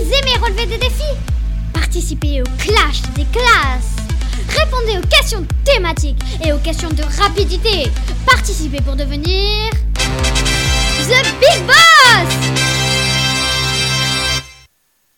aimez relever des défis Participez au clash des classes Répondez aux questions thématiques et aux questions de rapidité. Participez pour devenir